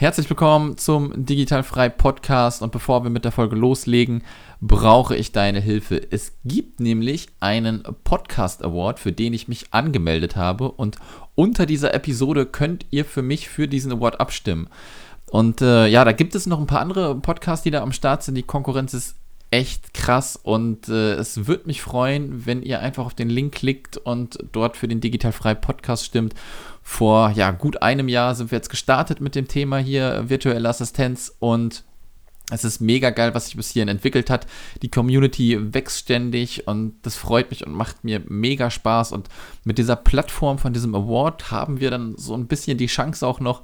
Herzlich willkommen zum Digitalfrei Podcast und bevor wir mit der Folge loslegen, brauche ich deine Hilfe. Es gibt nämlich einen Podcast Award, für den ich mich angemeldet habe und unter dieser Episode könnt ihr für mich für diesen Award abstimmen. Und äh, ja, da gibt es noch ein paar andere Podcasts, die da am Start sind. Die Konkurrenz ist echt krass und äh, es würde mich freuen, wenn ihr einfach auf den Link klickt und dort für den Digitalfrei Podcast stimmt vor ja, gut einem Jahr sind wir jetzt gestartet mit dem Thema hier virtuelle Assistenz und es ist mega geil, was sich bis hierhin entwickelt hat. Die Community wächst ständig und das freut mich und macht mir mega Spaß. Und mit dieser Plattform von diesem Award haben wir dann so ein bisschen die Chance auch noch,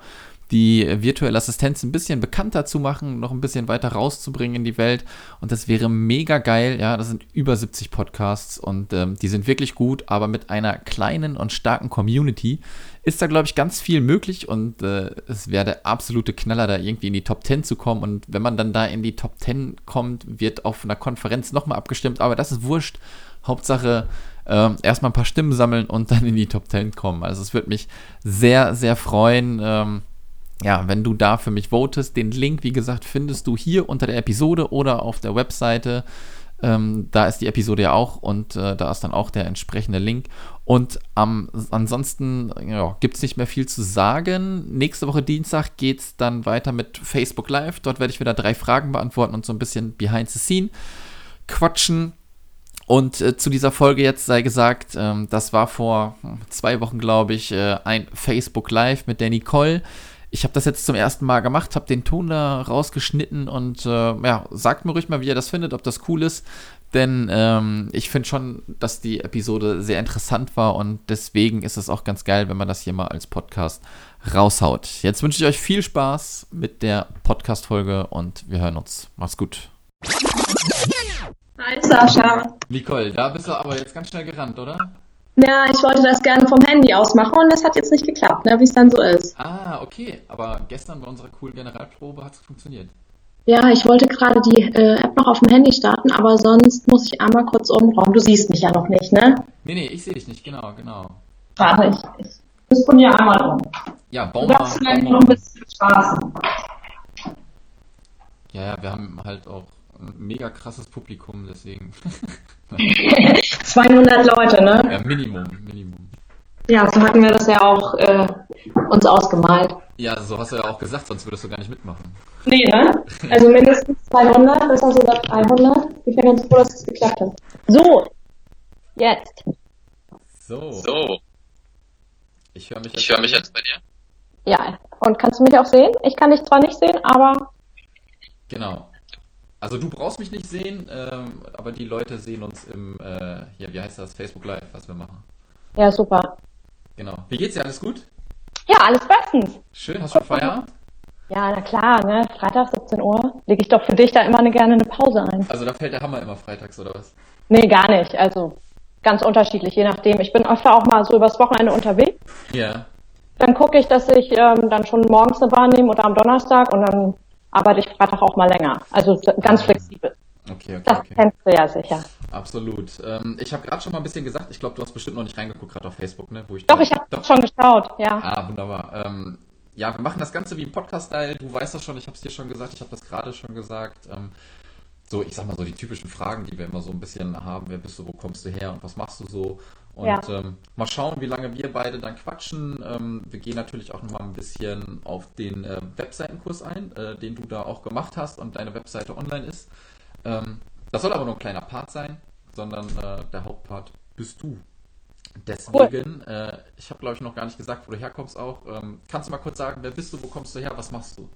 die virtuelle Assistenz ein bisschen bekannter zu machen, noch ein bisschen weiter rauszubringen in die Welt. Und das wäre mega geil. Ja, das sind über 70 Podcasts und ähm, die sind wirklich gut, aber mit einer kleinen und starken Community ist da, glaube ich, ganz viel möglich und äh, es wäre der absolute Knaller, da irgendwie in die Top 10 zu kommen. Und wenn man dann da in die Top 10 kommt, wird auf einer Konferenz nochmal abgestimmt, aber das ist wurscht. Hauptsache, äh, erstmal ein paar Stimmen sammeln und dann in die Top 10 kommen. Also es würde mich sehr, sehr freuen. Ähm, ja, wenn du da für mich votest, den Link, wie gesagt, findest du hier unter der Episode oder auf der Webseite. Ähm, da ist die Episode ja auch und äh, da ist dann auch der entsprechende Link. Und ähm, ansonsten ja, gibt es nicht mehr viel zu sagen. Nächste Woche Dienstag geht es dann weiter mit Facebook Live. Dort werde ich wieder drei Fragen beantworten und so ein bisschen behind the scene quatschen. Und äh, zu dieser Folge jetzt sei gesagt, ähm, das war vor zwei Wochen, glaube ich, äh, ein Facebook Live mit der Nicole ich habe das jetzt zum ersten Mal gemacht, habe den Ton da rausgeschnitten und äh, ja, sagt mir ruhig mal, wie ihr das findet, ob das cool ist. Denn ähm, ich finde schon, dass die Episode sehr interessant war und deswegen ist es auch ganz geil, wenn man das hier mal als Podcast raushaut. Jetzt wünsche ich euch viel Spaß mit der Podcast-Folge und wir hören uns. Macht's gut. Hi Sascha. Nicole, da bist du aber jetzt ganz schnell gerannt, oder? Ja, ich wollte das gerne vom Handy aus machen und das hat jetzt nicht geklappt, ne, wie es dann so ist. Ah, okay. Aber gestern bei unserer coolen Generalprobe hat es funktioniert. Ja, ich wollte gerade die äh, App noch auf dem Handy starten, aber sonst muss ich einmal kurz umraumen. Du siehst mich ja noch nicht, ne? Nee, nee, ich sehe dich nicht, genau, genau. Warte, ich, ich disponiere einmal um. Ja, bauen wir mal. noch ein bisschen Spaß. Ja, ja, wir haben halt auch ein mega krasses Publikum, deswegen. 200 Leute, ne? Ja, Minimum, Minimum. Ja, so hatten wir das ja auch äh, uns ausgemalt. Ja, so hast du ja auch gesagt, sonst würdest du gar nicht mitmachen. Nee, ne? Also mindestens 200, besser sogar 300. Ich bin ganz froh, dass es geklappt hat. So, jetzt. So. So. Ich höre mich, ich hör mich jetzt bei dir. Ja, und kannst du mich auch sehen? Ich kann dich zwar nicht sehen, aber. Genau. Also du brauchst mich nicht sehen, ähm, aber die Leute sehen uns im, äh, hier, wie heißt das, Facebook Live, was wir machen. Ja, super. Genau. Wie geht's dir? Alles gut? Ja, alles bestens. Schön, hast du Feierabend? Ja, na klar, ne? Freitag 17 Uhr lege ich doch für dich da immer eine, gerne eine Pause ein. Also da fällt der Hammer immer freitags, oder was? Nee, gar nicht. Also ganz unterschiedlich, je nachdem. Ich bin öfter auch mal so übers Wochenende unterwegs. Ja. Dann gucke ich, dass ich ähm, dann schon morgens eine Bahn nehme oder am Donnerstag und dann arbeite ich Freitag auch mal länger. Also ganz flexibel. Okay, okay, Das okay. kennst du ja sicher. Absolut. Ähm, ich habe gerade schon mal ein bisschen gesagt, ich glaube, du hast bestimmt noch nicht reingeguckt, gerade auf Facebook, ne? Wo ich Doch, ich habe schon geschaut, ja. Ah, wunderbar. Ähm, ja, wir machen das Ganze wie im Podcast-Style. Du weißt das schon, ich habe es dir schon gesagt, ich habe das gerade schon gesagt. Ähm, so, ich sag mal so die typischen Fragen, die wir immer so ein bisschen haben. Wer bist du, wo kommst du her und was machst du so? Und Ja. ähm, mal schauen, wie lange wir beide dann quatschen. Ähm, wir gehen natürlich auch nochmal ein bisschen auf den äh, Webseitenkurs ein, äh, den du da auch gemacht hast und deine Webseite online ist. Ähm, das soll aber nur ein kleiner Part sein, sondern äh, der Hauptpart bist du. Deswegen, äh, ich habe glaube ich noch gar nicht gesagt, wo du herkommst auch. Ähm, kannst du mal kurz sagen, wer bist du, wo kommst du her, was machst du?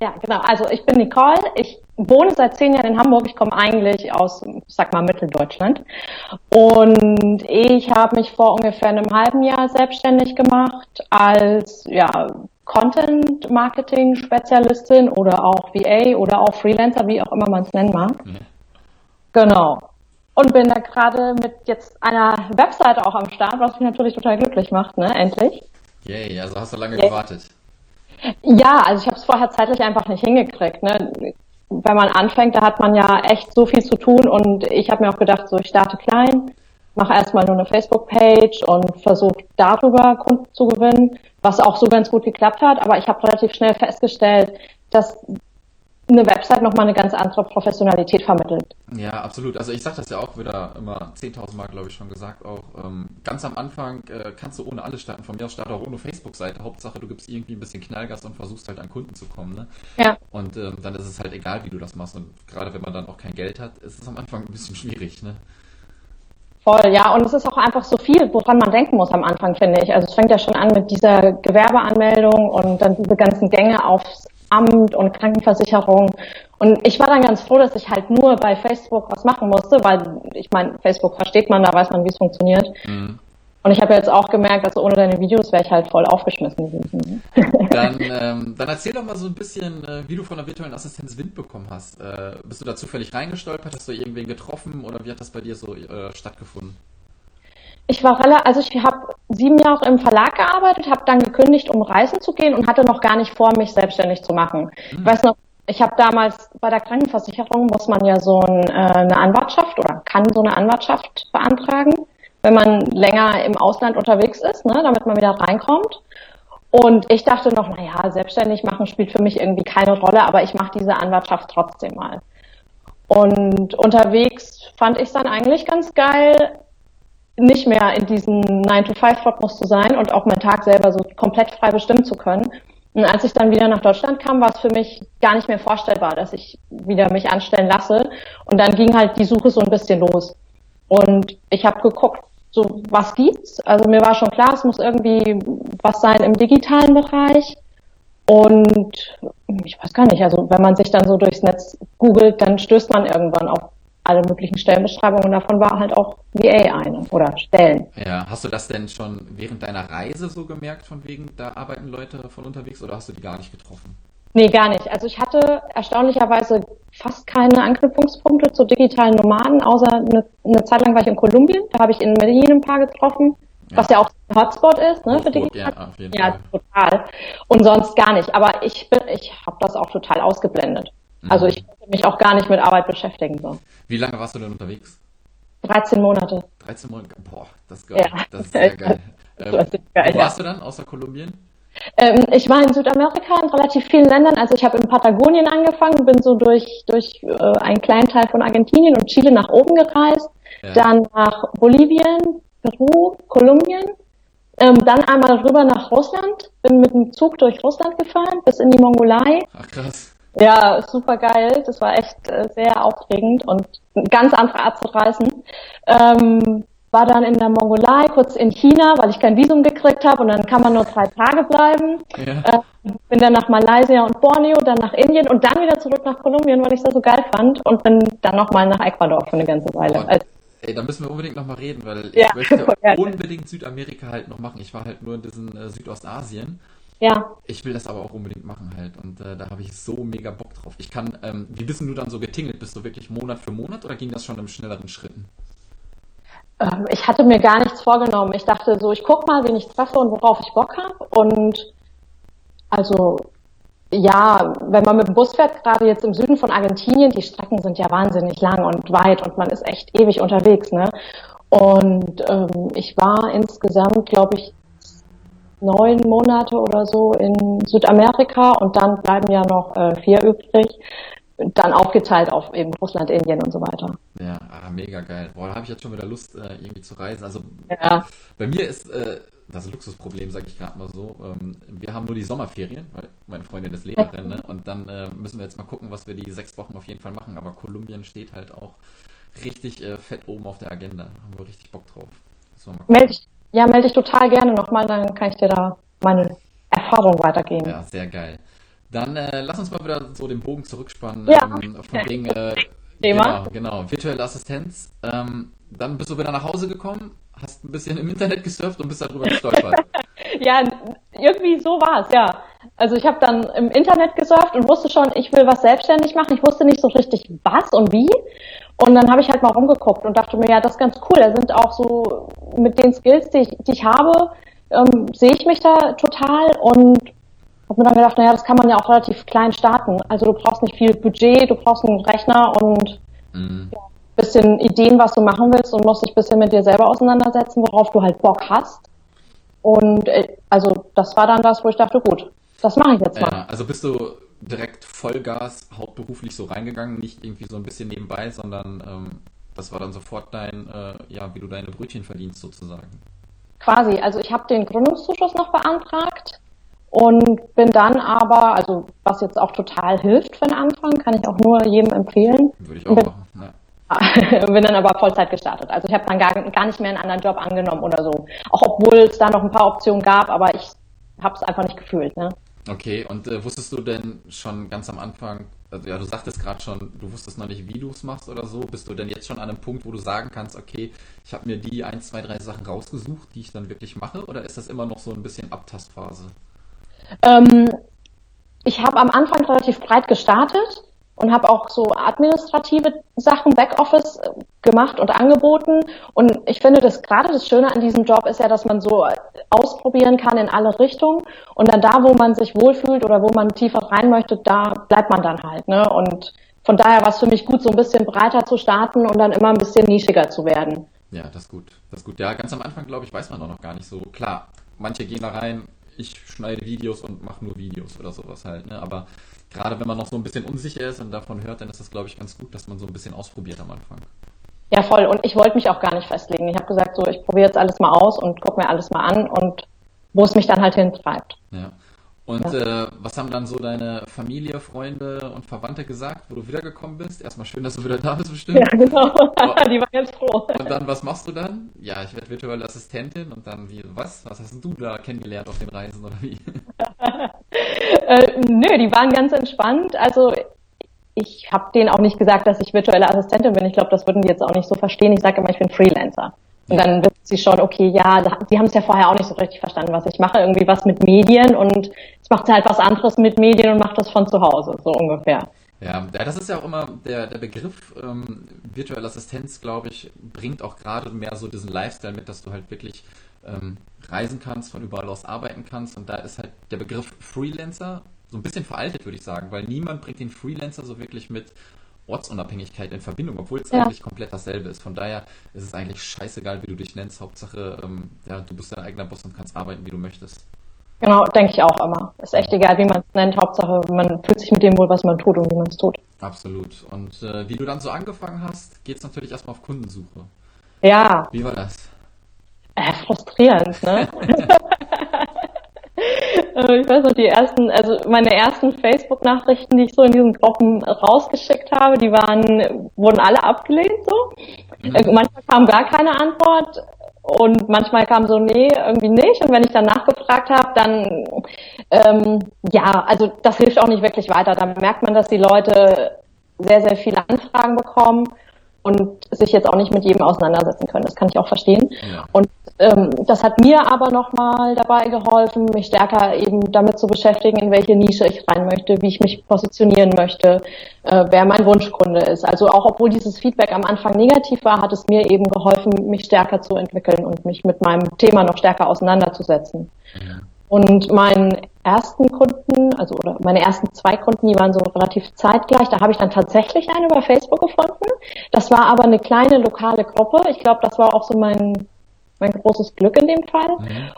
Ja, genau. Also ich bin Nicole. Ich wohne seit zehn Jahren in Hamburg. Ich komme eigentlich aus, sag mal, Mitteldeutschland. Und ich habe mich vor ungefähr einem halben Jahr selbstständig gemacht als ja, Content Marketing Spezialistin oder auch VA oder auch Freelancer, wie auch immer man es nennen mag. Mhm. Genau. Und bin da gerade mit jetzt einer Webseite auch am Start, was mich natürlich total glücklich macht, ne? Endlich. Yay, also hast du lange Ja. gewartet. Ja, also ich habe es vorher zeitlich einfach nicht hingekriegt. Ne? Wenn man anfängt, da hat man ja echt so viel zu tun und ich habe mir auch gedacht, so ich starte klein, mache erstmal nur eine Facebook-Page und versuche darüber Kunden zu gewinnen, was auch so ganz gut geklappt hat. Aber ich habe relativ schnell festgestellt, dass eine Website nochmal eine ganz andere Professionalität vermittelt. Ja, absolut. Also ich sage das ja auch wieder immer 10.000 Mal, glaube ich, schon gesagt. Auch ähm, ganz am Anfang äh, kannst du ohne alles starten. Von mir aus starte auch ohne Facebook-Seite. Hauptsache, du gibst irgendwie ein bisschen Knallgas und versuchst halt an Kunden zu kommen. Ne? Ja. Und ähm, dann ist es halt egal, wie du das machst. Und gerade wenn man dann auch kein Geld hat, ist es am Anfang ein bisschen schwierig. Ne? Voll, ja. Und es ist auch einfach so viel, woran man denken muss am Anfang, finde ich. Also es fängt ja schon an mit dieser Gewerbeanmeldung und dann diese ganzen Gänge aufs Amt und Krankenversicherung. Und ich war dann ganz froh, dass ich halt nur bei Facebook was machen musste, weil ich meine, Facebook versteht man, da weiß man, wie es funktioniert. Mhm. Und ich habe jetzt auch gemerkt, dass ohne deine Videos wäre ich halt voll aufgeschmissen gewesen. Dann, ähm, dann erzähl doch mal so ein bisschen, äh, wie du von der virtuellen Assistenz Wind bekommen hast. Äh, bist du da zufällig reingestolpert? Hast du irgendwen getroffen oder wie hat das bei dir so äh, stattgefunden? Ich war relativ, also ich habe sieben Jahre im Verlag gearbeitet, habe dann gekündigt, um reisen zu gehen und hatte noch gar nicht vor, mich selbstständig zu machen. Mhm. Ich weiß noch, ich habe damals bei der Krankenversicherung muss man ja so ein, äh, eine Anwartschaft oder kann so eine Anwartschaft beantragen, wenn man länger im Ausland unterwegs ist, ne, damit man wieder reinkommt. Und ich dachte noch, naja, selbstständig machen spielt für mich irgendwie keine Rolle, aber ich mache diese Anwartschaft trotzdem mal. Und unterwegs fand ich es dann eigentlich ganz geil, nicht mehr in diesem 9-to-5-Rhythmus zu sein und auch meinen Tag selber so komplett frei bestimmen zu können. Und als ich dann wieder nach Deutschland kam, war es für mich gar nicht mehr vorstellbar, dass ich wieder mich anstellen lasse. Und dann ging halt die Suche so ein bisschen los. Und ich habe geguckt, so was gibt's? Also mir war schon klar, es muss irgendwie was sein im digitalen Bereich. Und ich weiß gar nicht, also wenn man sich dann so durchs Netz googelt, dann stößt man irgendwann auf alle möglichen Stellenbeschreibungen. Davon war halt auch VA eine oder Stellen. Ja, hast du das denn schon während deiner Reise so gemerkt, von wegen, da arbeiten Leute von unterwegs oder hast du die gar nicht getroffen? Nee, gar nicht. Also ich hatte erstaunlicherweise fast keine Anknüpfungspunkte zu digitalen Nomaden, außer eine, eine Zeit lang war ich in Kolumbien, da habe ich in Medellin ein paar getroffen, ja. was ja auch ein Hotspot ist, ne, für digital. Ja, auf jeden ja, Fall. total. Und sonst gar nicht. Aber ich bin, ich habe das auch total ausgeblendet. Mhm. Also ich konnte mich auch gar nicht mit Arbeit beschäftigen. So. Wie lange warst du denn unterwegs? 13 Monate. 13 Monate, boah, das ist geil. Ja. Das ist sehr geil. Ähm, geil wo warst ja. du dann außer Kolumbien? Ähm, ich war in Südamerika in relativ vielen Ländern. Also ich habe in Patagonien angefangen, bin so durch, durch äh, einen kleinen Teil von Argentinien und Chile nach oben gereist, ja. dann nach Bolivien, Peru, Kolumbien, ähm, dann einmal rüber nach Russland, bin mit dem Zug durch Russland gefahren bis in die Mongolei. Ach krass. Ja, super geil. Das war echt äh, sehr aufregend und eine ganz andere Art zu reisen. Ähm, war dann in der Mongolei, kurz in China, weil ich kein Visum gekriegt habe und dann kann man nur drei Tage bleiben. Ja. Äh, bin dann nach Malaysia und Borneo, dann nach Indien und dann wieder zurück nach Kolumbien, weil ich das so geil fand und bin dann nochmal nach Ecuador für eine ganze Weile. Oh, ey, da müssen wir unbedingt nochmal reden, weil ja, ich möchte unbedingt Südamerika halt noch machen. Ich war halt nur in diesem äh, Südostasien ja. Ich will das aber auch unbedingt machen halt und äh, da habe ich so mega Bock drauf. Ich kann, ähm, wie bist du dann so getingelt? Bist du wirklich Monat für Monat oder ging das schon in schnelleren Schritten? Ähm, ich hatte mir gar nichts vorgenommen. Ich dachte so, ich guck mal, wen ich treffe und worauf ich Bock habe und also ja, wenn man mit dem Bus fährt, gerade jetzt im Süden von Argentinien, die Strecken sind ja wahnsinnig lang und weit und man ist echt ewig unterwegs, ne? Und ähm, ich war insgesamt, glaube ich, neun Monate oder so in Südamerika und dann bleiben ja noch äh, vier übrig. Dann aufgeteilt auf eben Russland, Indien und so weiter. Ja, ah, mega geil. Boah, da habe ich jetzt schon wieder Lust, äh, irgendwie zu reisen. Also ja. bei mir ist äh, das Luxusproblem, sage ich gerade mal so. Ähm, wir haben nur die Sommerferien, weil meine Freundin ist Lehrerin, ne? und dann äh, müssen wir jetzt mal gucken, was wir die sechs Wochen auf jeden Fall machen. Aber Kolumbien steht halt auch richtig äh, fett oben auf der Agenda. Da haben wir richtig Bock drauf. Melde dich ja, melde dich total gerne nochmal, dann kann ich dir da meine Erfahrung weitergeben. Ja, sehr geil. Dann äh, lass uns mal wieder so den Bogen zurückspannen. Ja. Ähm, von wegen, äh, Thema. Genau, genau, virtuelle Assistenz. Ähm, dann bist du wieder nach Hause gekommen, hast ein bisschen im Internet gesurft und bist darüber gestolpert. ja, irgendwie so war es, ja. Also ich habe dann im Internet gesurft und wusste schon, ich will was selbstständig machen. Ich wusste nicht so richtig was und wie. Und dann habe ich halt mal rumgeguckt und dachte mir, ja, das ist ganz cool. Da sind auch so mit den Skills, die ich, die ich habe, ähm, sehe ich mich da total. Und habe mir dann gedacht, naja, das kann man ja auch relativ klein starten. Also du brauchst nicht viel Budget, du brauchst einen Rechner und mhm. ja, bisschen Ideen, was du machen willst und musst dich ein bisschen mit dir selber auseinandersetzen, worauf du halt Bock hast. Und äh, also das war dann was, wo ich dachte, gut, das mache ich jetzt mal. Ja, also bist du direkt Vollgas hauptberuflich so reingegangen, nicht irgendwie so ein bisschen nebenbei, sondern ähm, das war dann sofort dein, äh, ja, wie du deine Brötchen verdienst sozusagen. Quasi, also ich habe den Gründungszuschuss noch beantragt und bin dann aber, also was jetzt auch total hilft für den Anfang, kann ich auch nur jedem empfehlen. Würde ich auch bin, machen. Ja. bin dann aber Vollzeit gestartet. Also ich habe dann gar, gar nicht mehr einen anderen Job angenommen oder so. Auch obwohl es da noch ein paar Optionen gab, aber ich habe es einfach nicht gefühlt. Ne? Okay, und äh, wusstest du denn schon ganz am Anfang, also ja, du sagtest gerade schon, du wusstest noch nicht, wie du es machst oder so. Bist du denn jetzt schon an einem Punkt, wo du sagen kannst, okay, ich habe mir die ein, zwei, drei Sachen rausgesucht, die ich dann wirklich mache? Oder ist das immer noch so ein bisschen Abtastphase? Ähm, ich habe am Anfang relativ breit gestartet und habe auch so administrative Sachen, Backoffice äh, gemacht und angeboten. Und ich finde, dass gerade das Schöne an diesem Job ist ja, dass man so ausprobieren kann in alle Richtungen. Und dann da, wo man sich wohlfühlt oder wo man tiefer rein möchte, da bleibt man dann halt. Ne? Und von daher war es für mich gut, so ein bisschen breiter zu starten und dann immer ein bisschen nischiger zu werden. Ja, das ist gut. Das ist gut. Ja, ganz am Anfang, glaube ich, weiß man auch noch gar nicht so. Klar, manche gehen da rein, ich schneide Videos und mache nur Videos oder sowas halt. Ne? Aber gerade wenn man noch so ein bisschen unsicher ist und davon hört, dann ist das, glaube ich, ganz gut, dass man so ein bisschen ausprobiert am Anfang. Ja, voll. Und ich wollte mich auch gar nicht festlegen. Ich habe gesagt, so, ich probiere jetzt alles mal aus und gucke mir alles mal an und wo es mich dann halt hintreibt. Ja. Und ja. äh, was haben dann so deine Familie, Freunde und Verwandte gesagt, wo du wiedergekommen bist? Erstmal schön, dass du wieder da bist, bestimmt. Ja, genau. Die waren ganz froh. Und dann, was machst du dann? Ja, ich werde virtuelle Assistentin und dann, wie, was? Was hast du da kennengelernt auf den Reisen oder wie? äh, nö, die waren ganz entspannt. Also ich habe denen auch nicht gesagt, dass ich virtuelle Assistentin bin. Ich glaube, das würden die jetzt auch nicht so verstehen. Ich sage immer, ich bin Freelancer. Und dann wissen sie schon, okay, ja, die haben es ja vorher auch nicht so richtig verstanden, was ich mache. Irgendwie was mit Medien und jetzt macht sie halt was anderes mit Medien und macht das von zu Hause, so ungefähr. Ja, das ist ja auch immer der, der Begriff ähm, virtuelle Assistenz, glaube ich, bringt auch gerade mehr so diesen Lifestyle mit, dass du halt wirklich ähm, reisen kannst, von überall aus arbeiten kannst. Und da ist halt der Begriff Freelancer so ein bisschen veraltet, würde ich sagen, weil niemand bringt den Freelancer so wirklich mit Ortsunabhängigkeit in Verbindung, obwohl es ja. eigentlich komplett dasselbe ist. Von daher ist es eigentlich scheißegal, wie du dich nennst. Hauptsache, ähm, ja, du bist dein eigener Boss und kannst arbeiten, wie du möchtest. Genau, denke ich auch immer. Ist echt egal, wie man es nennt. Hauptsache, man fühlt sich mit dem wohl, was man tut und wie man es tut. Absolut. Und äh, wie du dann so angefangen hast, geht es natürlich erstmal auf Kundensuche. Ja. Wie war das? Äh, frustrierend, ne? Ich weiß noch, die ersten, also meine ersten Facebook-Nachrichten, die ich so in diesen Gruppen rausgeschickt habe, die waren, wurden alle abgelehnt so. Mhm. Äh, manchmal kam gar keine Antwort und manchmal kam so, nee, irgendwie nicht. Und wenn ich dann nachgefragt habe, dann, ähm, ja, also das hilft auch nicht wirklich weiter. Da merkt man, dass die Leute sehr, sehr viele Anfragen bekommen und sich jetzt auch nicht mit jedem auseinandersetzen können. Das kann ich auch verstehen. Ja. Und ähm, das hat mir aber nochmal dabei geholfen, mich stärker eben damit zu beschäftigen, in welche Nische ich rein möchte, wie ich mich positionieren möchte, äh, wer mein Wunschkunde ist. Also auch obwohl dieses Feedback am Anfang negativ war, hat es mir eben geholfen, mich stärker zu entwickeln und mich mit meinem Thema noch stärker auseinanderzusetzen. Ja. Und meinen ersten Kunden, also oder meine ersten zwei Kunden, die waren so relativ zeitgleich. Da habe ich dann tatsächlich einen über Facebook gefunden. Das war aber eine kleine lokale Gruppe. Ich glaube, das war auch so mein mein großes Glück in dem Fall. Mhm.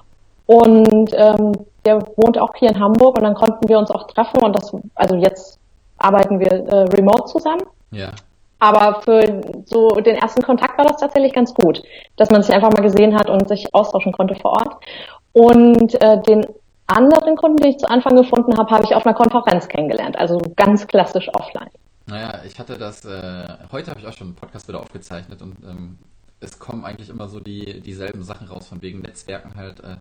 Und ähm, der wohnt auch hier in Hamburg und dann konnten wir uns auch treffen und das, also jetzt arbeiten wir äh, remote zusammen. Ja. Aber für so den ersten Kontakt war das tatsächlich ganz gut, dass man sich einfach mal gesehen hat und sich austauschen konnte vor Ort. Und äh, den anderen Kunden, den ich zu Anfang gefunden habe, habe ich auf einer Konferenz kennengelernt, also ganz klassisch offline. Naja, ich hatte das, äh, heute habe ich auch schon einen Podcast wieder aufgezeichnet und ähm, es kommen eigentlich immer so die, dieselben Sachen raus, von wegen Netzwerken halt, äh,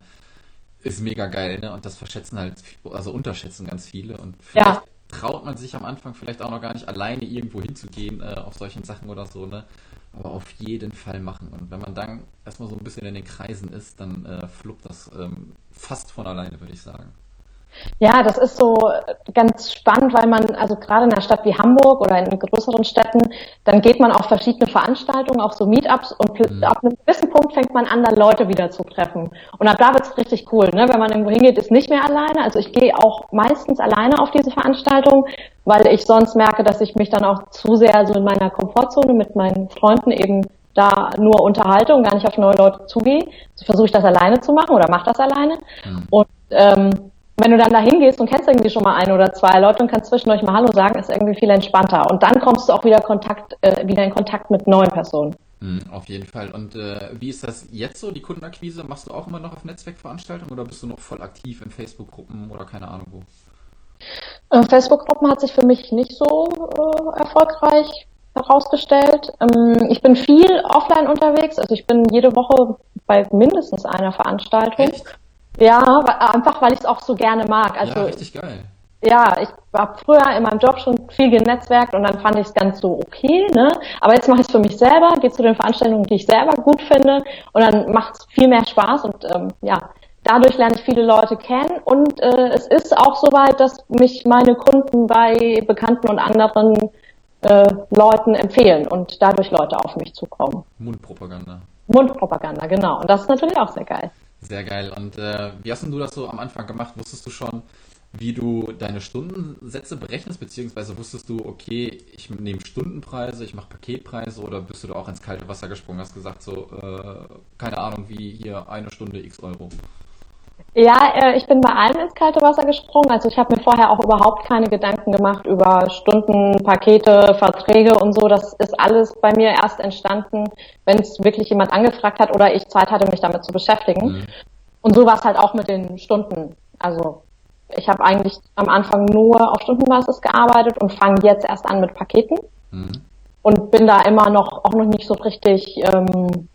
ist mega geil, ne? Und das verschätzen halt, also unterschätzen ganz viele. Und vielleicht ja. traut man sich am Anfang vielleicht auch noch gar nicht alleine irgendwo hinzugehen äh, auf solchen Sachen oder so, ne? Aber auf jeden Fall machen. Und wenn man dann erstmal so ein bisschen in den Kreisen ist, dann äh, fluppt das ähm, fast von alleine, würde ich sagen. Ja, das ist so ganz spannend, weil man, also gerade in einer Stadt wie Hamburg oder in größeren Städten, dann geht man auf verschiedene Veranstaltungen, auf so Meetups und mhm. ab einem gewissen Punkt fängt man an, dann Leute wieder zu treffen. Und ab da wird's richtig cool, ne? Wenn man irgendwo hingeht, ist nicht mehr alleine. Also ich gehe auch meistens alleine auf diese Veranstaltung, weil ich sonst merke, dass ich mich dann auch zu sehr so in meiner Komfortzone mit meinen Freunden eben da nur unterhalte und gar nicht auf neue Leute zugehe. So versuche ich das alleine zu machen oder mache das alleine. Mhm. Und ähm, wenn du dann da hingehst und kennst irgendwie schon mal ein oder zwei Leute und kannst zwischendurch mal Hallo sagen, ist irgendwie viel entspannter. Und dann kommst du auch wieder Kontakt, äh, wieder in Kontakt mit neuen Personen. Mhm, auf jeden Fall. Und äh, wie ist das jetzt so, die Kundenakquise? Machst du auch immer noch auf Netzwerkveranstaltungen oder bist du noch voll aktiv in Facebook-Gruppen oder keine Ahnung wo? Äh, Facebook-Gruppen hat sich für mich nicht so äh, erfolgreich herausgestellt. Ähm, ich bin viel offline unterwegs, also ich bin jede Woche bei mindestens einer Veranstaltung. Echt? Ja, einfach weil ich es auch so gerne mag. Also, ja, richtig geil. Ja, ich war früher in meinem Job schon viel genetzwerkt und dann fand ich es ganz so okay, ne? Aber jetzt mache ich es für mich selber, gehe zu den Veranstaltungen, die ich selber gut finde und dann macht es viel mehr Spaß und ähm, ja, dadurch lerne ich viele Leute kennen und äh, es ist auch soweit, dass mich meine Kunden bei Bekannten und anderen äh, Leuten empfehlen und dadurch Leute auf mich zukommen. Mundpropaganda. Mundpropaganda, genau. Und das ist natürlich auch sehr geil. Sehr geil. Und äh, wie hast denn du das so am Anfang gemacht? Wusstest du schon, wie du deine Stundensätze berechnest, beziehungsweise wusstest du, okay, ich nehme Stundenpreise, ich mache Paketpreise oder bist du da auch ins kalte Wasser gesprungen, hast gesagt so, äh, keine Ahnung, wie hier eine Stunde x Euro? Ja, äh, ich bin bei allem ins kalte Wasser gesprungen. Also ich habe mir vorher auch überhaupt keine Gedanken gemacht über Stunden, Pakete, Verträge und so. Das ist alles bei mir erst entstanden, wenn es wirklich jemand angefragt hat oder ich Zeit hatte, mich damit zu beschäftigen. Mhm. Und so war es halt auch mit den Stunden. Also ich habe eigentlich am Anfang nur auf Stundenbasis gearbeitet und fange jetzt erst an mit Paketen. Mhm. Und bin da immer noch auch noch nicht so richtig ähm,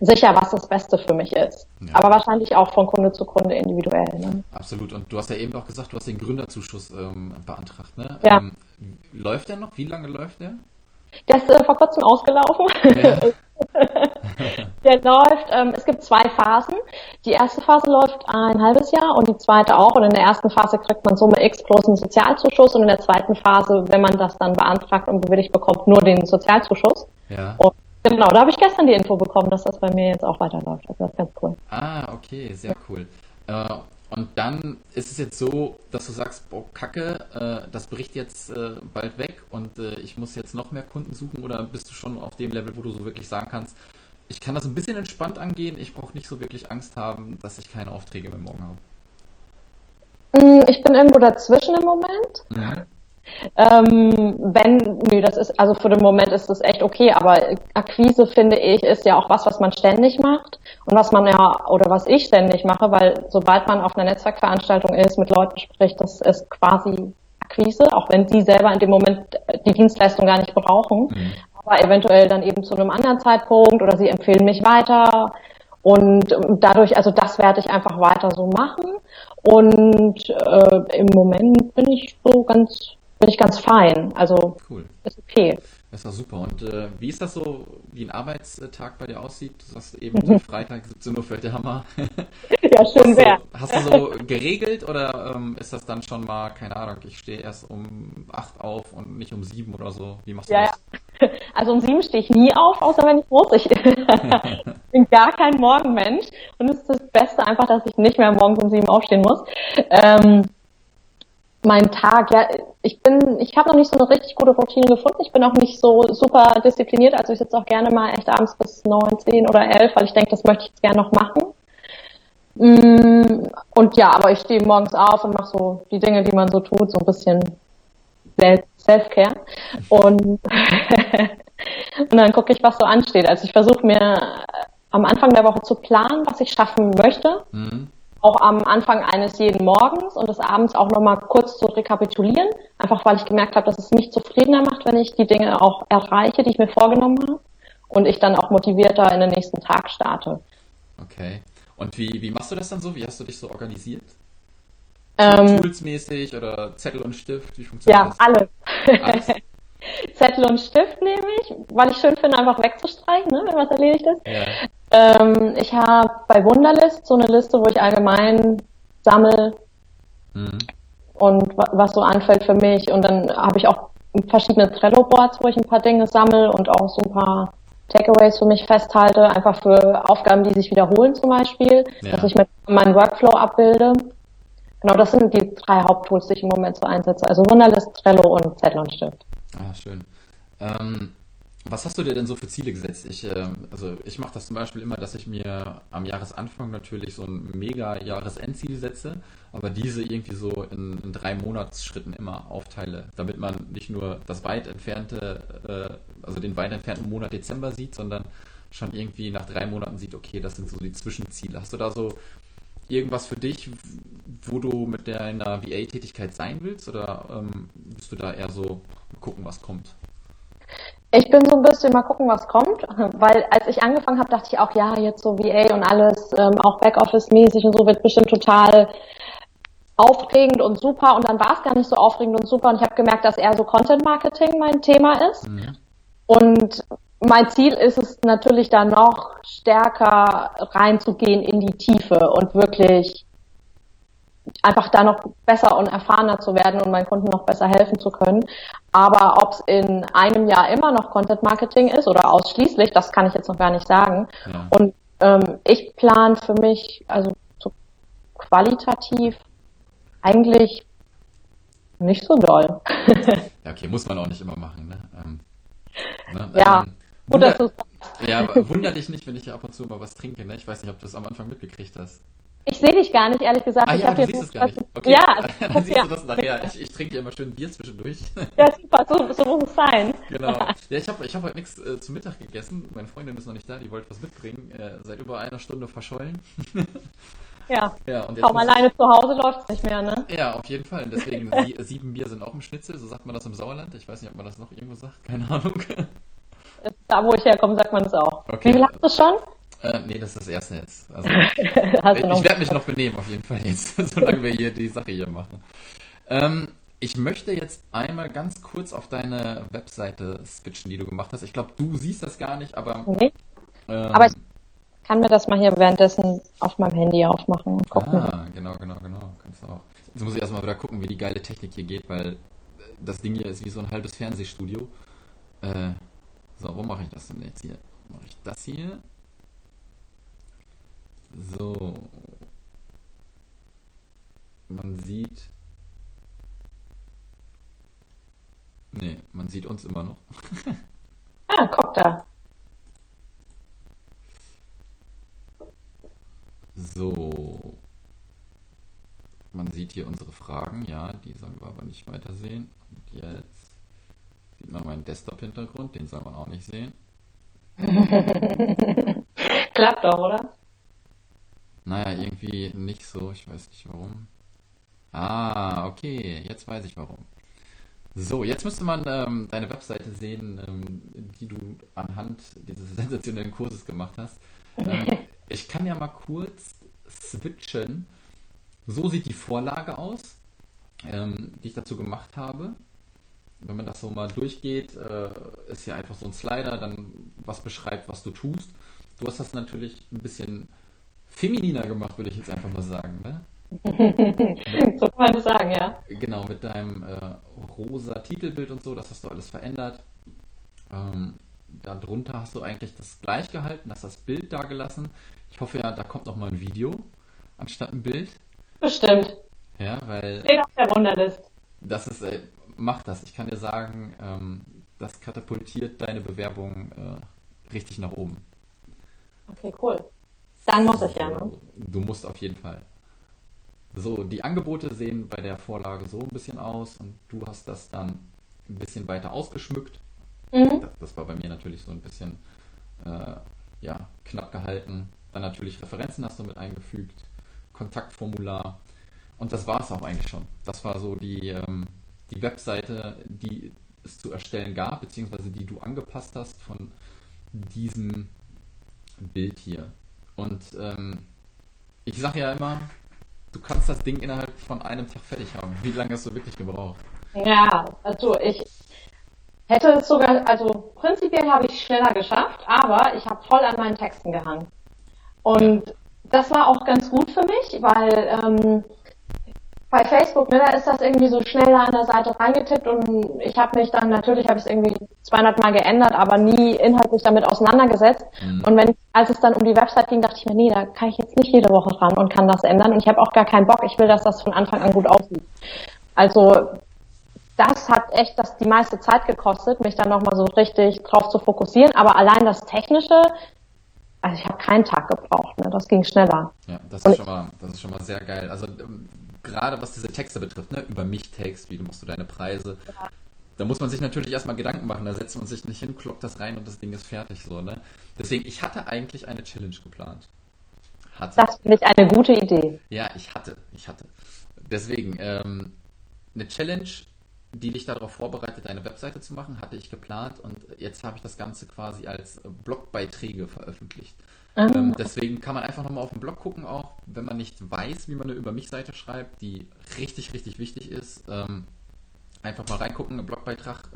sicher, was das Beste für mich ist. Ja. Aber wahrscheinlich auch von Kunde zu Kunde individuell. Ne? Absolut. Und du hast ja eben auch gesagt, du hast den Gründerzuschuss ähm, beantragt. Ne? Ja. Ähm, läuft der noch? Wie lange läuft der? Der ist äh, vor kurzem ausgelaufen. Ja. der läuft, ähm, es gibt zwei Phasen. Die erste Phase läuft ein halbes Jahr und die zweite auch. Und in der ersten Phase kriegt man Summe X plus einen Sozialzuschuss und in der zweiten Phase, wenn man das dann beantragt und bewilligt bekommt, nur den Sozialzuschuss. Ja. Und Genau, da habe ich gestern die Info bekommen, dass das bei mir jetzt auch weiterläuft. Also das ist ganz cool. Ah, okay, sehr cool. Äh, und dann ist es jetzt so, dass du sagst, boah, Kacke, äh, das bricht jetzt äh, bald weg und äh, ich muss jetzt noch mehr Kunden suchen oder bist du schon auf dem Level, wo du so wirklich sagen kannst, ich kann das ein bisschen entspannt angehen, ich brauche nicht so wirklich Angst haben, dass ich keine Aufträge mehr morgen habe? Mm, ich bin irgendwo dazwischen im Moment. Mhm. Ähm, wenn, nö, das ist, also für den Moment ist das echt okay, aber Akquise finde ich ist ja auch was, was man ständig macht und was man ja, oder was ich ständig mache, weil sobald man auf einer Netzwerkveranstaltung ist, mit Leuten spricht, das ist quasi Akquise, auch wenn sie selber in dem Moment die Dienstleistung gar nicht brauchen, mhm. aber eventuell dann eben zu einem anderen Zeitpunkt oder sie empfehlen mich weiter und dadurch, also das werde ich einfach weiter so machen und äh, im Moment bin ich so ganz bin ich ganz fein. Also cool. ist okay. Das ist doch super. Und äh, wie ist das so, wie ein Arbeitstag bei dir aussieht? Du sagst eben so Freitag 17 Uhr fällt der Hammer. ja, schön wäre. Hast, du so geregelt oder ähm, ist das dann schon mal, keine Ahnung, ich stehe erst um 8 auf und nicht um 7 oder so? Wie machst du ja, das? Ja. Also um 7 stehe ich nie auf, außer wenn ich muss. Ich bin gar kein Morgenmensch und es ist das Beste einfach, dass ich nicht mehr morgens um 7 aufstehen muss. Ähm, mein Tag, ja, ich bin, ich habe noch nicht so eine richtig gute Routine gefunden. Ich bin auch nicht so super diszipliniert, also ich sitze auch gerne mal echt abends bis neun, zehn oder elf, weil ich denke, das möchte ich jetzt gerne noch machen. Mm, und ja, aber ich stehe morgens auf und mache so die Dinge, die man so tut, so ein bisschen Self-Care. Und, und dann gucke ich, was so ansteht. Also ich versuche mir am Anfang der Woche zu planen, was ich schaffen möchte. Mhm auch am Anfang eines jeden Morgens und des Abends auch nochmal kurz zu rekapitulieren, einfach weil ich gemerkt habe, dass es mich zufriedener macht, wenn ich die Dinge auch erreiche, die ich mir vorgenommen habe und ich dann auch motivierter in den nächsten Tag starte. Okay. Und wie, wie machst du das dann so? Wie hast du dich so organisiert? Ähm, Toolsmäßig oder Zettel und Stift? Wie funktioniert ja, das? alles. alles? Zettel und Stift nehme ich, weil ich schön finde, einfach wegzustreichen, ne, wenn was erledigt ist. Ja. Ähm, ich habe bei Wunderlist so eine Liste, wo ich allgemein sammle, Mhm. Und was so anfällt für mich. Und dann habe ich auch verschiedene Trello-Boards, wo ich ein paar Dinge sammle und auch so ein paar Takeaways für mich festhalte, einfach für Aufgaben, die sich wiederholen zum Beispiel, ja. dass ich mit meinen Workflow abbilde. Genau, das sind die drei Haupttools, die ich im Moment so einsetze. Also Wunderlist, Trello und Zettel und Stift. Ah, schön. Ähm, was hast du dir denn so für Ziele gesetzt? Ich, äh, also ich mache das zum Beispiel immer, dass ich mir am Jahresanfang natürlich so ein mega Jahresendziel setze, aber diese irgendwie so in, in drei Monatsschritten immer aufteile, damit man nicht nur das weit entfernte, äh, also den weit entfernten Monat Dezember sieht, sondern schon irgendwie nach drei Monaten sieht, okay, das sind so die Zwischenziele. Hast du da so irgendwas für dich, wo du mit deiner VA-Tätigkeit sein willst oder ähm, bist du da eher so gucken, was kommt? Ich bin so ein bisschen mal gucken, was kommt, weil als ich angefangen habe, dachte ich auch, ja, jetzt so VA und alles, ähm, auch Backoffice-mäßig und so wird bestimmt total aufregend und super und dann war es gar nicht so aufregend und super und ich habe gemerkt, dass eher so Content Marketing mein Thema ist. Mhm. Und mein Ziel ist es natürlich da noch stärker reinzugehen in die Tiefe und wirklich einfach da noch besser und erfahrener zu werden und meinen Kunden noch besser helfen zu können. Aber ob es in einem Jahr immer noch Content Marketing ist oder ausschließlich, das kann ich jetzt noch gar nicht sagen. Ja. Und ähm, ich plane für mich, also so qualitativ eigentlich nicht so doll. ja, okay, muss man auch nicht immer machen. Ne? Ähm, ne? Ja, ähm, du Ja, wundert dich nicht, wenn ich ab und zu mal was trinke. Ne? Ich weiß nicht, ob du das am Anfang mitgekriegt hast. Ich sehe dich gar nicht, ehrlich gesagt. Ah, ich ja, du siehst es gar nicht. Okay. Ja, dann siehst ja. du das nachher. Ich, ich trinke immer schön Bier zwischendurch. Ja, super, so, so muss es sein. Genau. Ja, ich habe ich hab heute nichts äh, zu Mittag gegessen. Meine Freundin ist noch nicht da, die wollte was mitbringen. Äh, seit über einer Stunde verschollen. Ja. ja und Kaum alleine zu Hause läuft es nicht mehr, ne? Ja, auf jeden Fall. Deswegen sieben Bier sind auch im Schnitzel, so sagt man das im Sauerland. Ich weiß nicht, ob man das noch irgendwo sagt, keine Ahnung. Da, wo ich herkomme, sagt man es auch. Okay. Wie viel hast du schon? Äh, nee, das ist das erste jetzt. Also, ich werde mich noch benehmen, auf jeden Fall jetzt, solange wir hier die Sache hier machen. Ähm, ich möchte jetzt einmal ganz kurz auf deine Webseite switchen, die du gemacht hast. Ich glaube, du siehst das gar nicht, aber. Nee. Ähm, aber ich kann mir das mal hier währenddessen auf meinem Handy aufmachen und gucken. Ah, genau, genau, genau. Kannst du auch. Jetzt muss ich erstmal wieder gucken, wie die geile Technik hier geht, weil das Ding hier ist wie so ein halbes Fernsehstudio. Äh, so, wo mache ich das denn jetzt hier? Mache ich das hier? So. Man sieht. Nee, man sieht uns immer noch. ah, da. So. Man sieht hier unsere Fragen, ja, die sollen wir aber nicht weitersehen. Und jetzt sieht man meinen Desktop-Hintergrund, den soll man auch nicht sehen. Klappt doch, oder? Naja, irgendwie nicht so. Ich weiß nicht warum. Ah, okay. Jetzt weiß ich warum. So, jetzt müsste man ähm, deine Webseite sehen, ähm, die du anhand dieses sensationellen Kurses gemacht hast. Ähm, ich kann ja mal kurz switchen. So sieht die Vorlage aus, ähm, die ich dazu gemacht habe. Wenn man das so mal durchgeht, äh, ist ja einfach so ein Slider, dann was beschreibt, was du tust. Du hast das natürlich ein bisschen femininer gemacht, würde ich jetzt einfach mal sagen. Ne? so kann man das sagen, ja. Genau, mit deinem äh, rosa Titelbild und so, das hast du alles verändert. Ähm, darunter hast du eigentlich das gleich gehalten, hast das Bild da gelassen. Ich hoffe ja, da kommt noch mal ein Video anstatt ein Bild. Bestimmt. Ja, weil. Steht auf der Wunderlist. Das ist, ey, mach das. Ich kann dir sagen, ähm, das katapultiert deine Bewerbung äh, richtig nach oben. Okay, cool. Dann muss ich ja, ne? Du musst auf jeden Fall. So, die Angebote sehen bei der Vorlage so ein bisschen aus und du hast das dann ein bisschen weiter ausgeschmückt. Mhm. Das, das, war bei mir natürlich so ein bisschen äh, ja, knapp gehalten. Dann natürlich Referenzen hast du mit eingefügt, Kontaktformular und das war es auch eigentlich schon. Das war so die, ähm, die Webseite, die es zu erstellen gab, beziehungsweise die du angepasst hast von diesem Bild hier. Und ähm, ich sage ja immer, du kannst das Ding innerhalb von einem Tag fertig haben. Wie lange hast du wirklich gebraucht? Ja, also ich hätte es sogar, also prinzipiell habe ich schneller geschafft, aber ich habe voll an meinen Texten gehangen. Und das war auch ganz gut für mich, weil ähm, bei Facebook, ne, da ist das irgendwie so schneller an der Seite reingetippt und ich habe mich dann, natürlich habe ich es irgendwie 200 Mal geändert, aber nie inhaltlich damit auseinandergesetzt. Mhm. Und wenn, als es dann um die Website ging, dachte ich mir, nee, da kann ich jetzt nicht jede Woche ran und kann das ändern und ich habe auch gar keinen Bock, ich will, dass das von Anfang an gut aussieht. Also das hat echt das die meiste Zeit gekostet, mich dann nochmal so richtig drauf zu fokussieren, aber allein das Technische, also ich habe keinen Tag gebraucht, ne? das ging schneller. Ja, das ist, schon mal, das ist schon mal sehr geil. Also ähm, gerade was diese Texte betrifft, ne? über mich Text, wie machst du deine Preise. Ja. Da muss man sich natürlich erstmal Gedanken machen, da setzt man sich nicht hin, kloppt das rein und das Ding ist fertig so, ne? Deswegen, ich hatte eigentlich eine Challenge geplant. Hatte. Das finde ich eine gute Idee. Ja, ich hatte, ich hatte. Deswegen, ähm, eine Challenge, die dich darauf vorbereitet, deine Webseite zu machen, hatte ich geplant und jetzt habe ich das Ganze quasi als Blogbeiträge veröffentlicht. Ah. Ähm, deswegen kann man einfach nochmal auf den Blog gucken, auch wenn man nicht weiß, wie man eine Über mich-Seite schreibt, die richtig, richtig wichtig ist. Ähm, einfach mal reingucken, Blogbeitrag,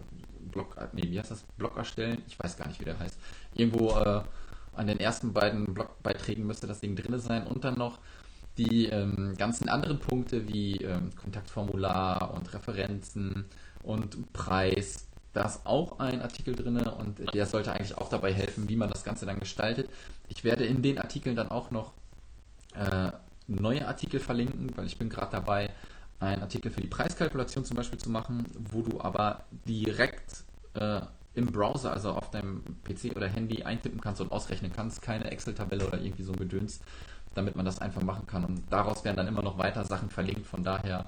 Blog, nee, wie heißt das? Blog erstellen, ich weiß gar nicht, wie der heißt. Irgendwo äh, an den ersten beiden Blogbeiträgen müsste das Ding drin sein und dann noch die ähm, ganzen anderen Punkte wie ähm, Kontaktformular und Referenzen und Preis da ist auch ein Artikel drin und der sollte eigentlich auch dabei helfen, wie man das Ganze dann gestaltet. Ich werde in den Artikeln dann auch noch äh, neue Artikel verlinken, weil ich bin gerade dabei, einen Artikel für die Preiskalkulation zum Beispiel zu machen, wo du aber direkt äh, im Browser, also auf deinem PC oder Handy eintippen kannst und ausrechnen kannst, keine Excel-Tabelle oder irgendwie so ein Gedöns, damit man das einfach machen kann. Und daraus werden dann immer noch weiter Sachen verlinkt. Von daher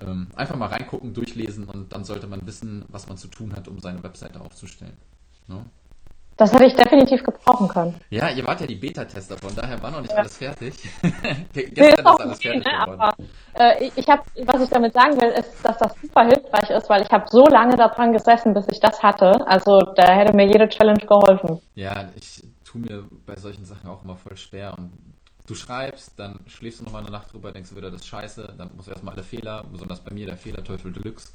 ähm, einfach mal reingucken, durchlesen und dann sollte man wissen, was man zu tun hat, um seine Webseite aufzustellen. No? Das hätte ich definitiv gebrauchen können. Ja, ihr wart ja die Beta-Tester, von daher war noch nicht ja. alles fertig. Gestern ist alles fertig ne, geworden. Aber, äh, ich habe, was ich damit sagen will, ist, dass das super hilfreich ist, weil ich habe so lange daran gesessen, bis ich das hatte. Also da hätte mir jede Challenge geholfen. Ja, ich tue mir bei solchen Sachen auch immer voll schwer und du schreibst, dann schläfst du nochmal eine Nacht drüber, denkst du wieder, das ist scheiße, dann musst du erstmal alle Fehler, besonders bei mir der Fehlerteufel Deluxe.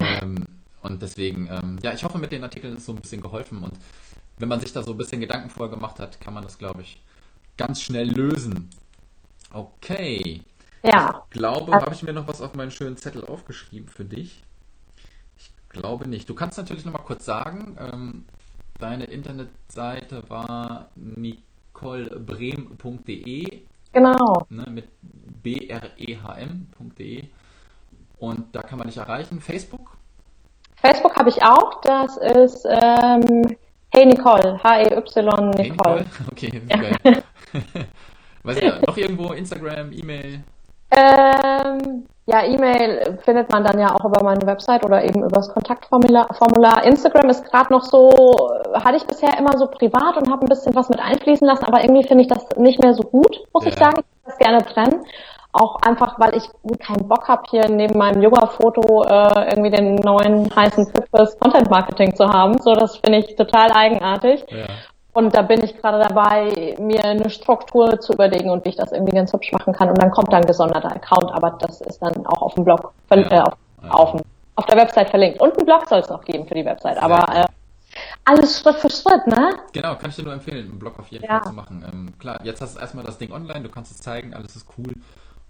Ähm, und deswegen, ähm, ja, ich hoffe, mit den Artikeln ist so ein bisschen geholfen und wenn man sich da so ein bisschen Gedanken vorher gemacht hat, kann man das, glaube ich, ganz schnell lösen. Okay. Ja. Ich glaube, habe ich mir noch was auf meinen schönen Zettel aufgeschrieben für dich? Ich glaube nicht. Du kannst natürlich noch mal kurz sagen, ähm, deine Internetseite war Nik nicolebrem.de. Genau. Ne, mit b-r-e-h-m.de. Und da kann man dich erreichen. Facebook? Facebook habe ich auch. Das ist ähm, Hey Nicole. H-E-Y Nicole. Hey Nicole. Okay, ja. geil. Weiß ich, noch irgendwo Instagram, E-Mail? Ähm, ja, E-Mail findet man dann ja auch über meine Website oder eben über das Kontaktformular. Formular. Instagram ist gerade noch so, hatte ich bisher immer so privat und habe ein bisschen was mit einfließen lassen, aber irgendwie finde ich das nicht mehr so gut, muss ja. ich sagen. Ich würde das gerne trennen. Auch einfach, weil ich keinen Bock habe, hier neben meinem Yoga-Foto äh, irgendwie den neuen heißen Tipp fürs Content-Marketing zu haben. So, das finde ich total eigenartig. Ja. Und da bin ich gerade dabei, mir eine Struktur zu überlegen und wie ich das irgendwie ganz hübsch machen kann. Und dann kommt dann ein gesonderter Account, aber das ist dann auch auf dem Blog, ja. äh, auf, ja. auf, auf, der Website verlinkt. Und einen Blog soll es noch geben für die Website, aber äh, alles Schritt für Schritt, ne? Genau, kann ich dir nur empfehlen, einen Blog auf jeden ja. Fall zu machen. Ähm, klar, jetzt hast du erstmal das Ding online, du kannst es zeigen, alles ist cool.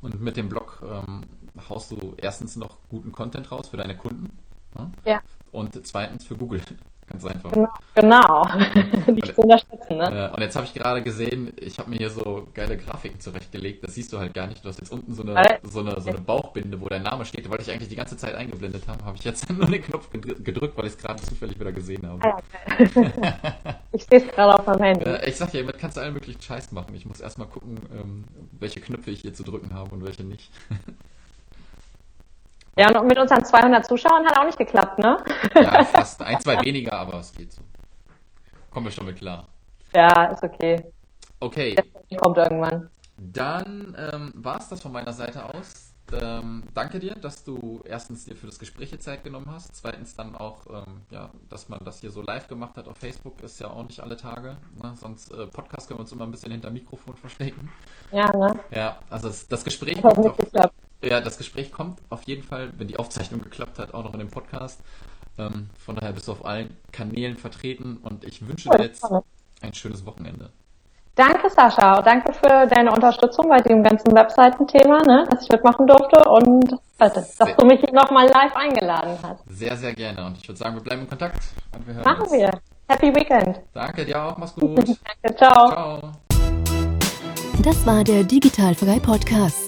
Und mit dem Blog ähm, haust du erstens noch guten Content raus für deine Kunden. Ne? Ja. Und zweitens für Google. Ganz einfach. Genau, genau. Nicht zu unterstützen, ne? Und jetzt habe ich gerade gesehen, ich habe mir hier so geile Grafiken zurechtgelegt. Das siehst du halt gar nicht. Du hast jetzt unten so eine, so eine, so eine Bauchbinde, wo dein Name steht, weil ich eigentlich die ganze Zeit eingeblendet habe. Habe ich jetzt nur den Knopf gedrückt, weil ich es gerade zufällig wieder gesehen habe. Ah, okay. ich sehe es gerade auf meinem Handy. Ich sag ja, damit kannst du allen möglichen Scheiß machen. Ich muss erstmal gucken, ähm, welche Knöpfe ich hier zu drücken habe und welche nicht. Ja, und mit unseren 200 Zuschauern hat auch nicht geklappt, ne? Ja, fast. Ein, zwei weniger, aber es geht so. Kommen wir schon mit klar. Ja, ist okay. Okay. Das kommt irgendwann. Dann ähm, war es das von meiner Seite aus. Ähm, danke dir, dass du erstens dir für das Gespräch Zeit genommen hast. Zweitens dann auch, ähm, ja, dass man das hier so live gemacht hat auf Facebook, ist ja auch nicht alle Tage. Ne? Sonst äh, Podcast können wir uns immer ein bisschen hinter Mikrofon verstecken. Ja, ne? Ja, also das, das Gespräch das kommt auf, ja, das Gespräch kommt auf jeden Fall, wenn die Aufzeichnung geklappt hat, auch noch in dem Podcast. Ähm, von daher bist du auf allen Kanälen vertreten und ich wünsche dir jetzt ein schönes Wochenende. Danke, Sascha. Danke für deine Unterstützung bei dem ganzen Webseitenthema, ne, dass ich mitmachen durfte und dass sehr. du mich nochmal live eingeladen hast. Sehr, sehr gerne. Und ich würde sagen, wir bleiben in Kontakt. Wir Machen uns. wir. Happy Weekend. Danke dir auch. Mach's gut. Danke. Ciao. Ciao. Das war der Digitalfrei Podcast.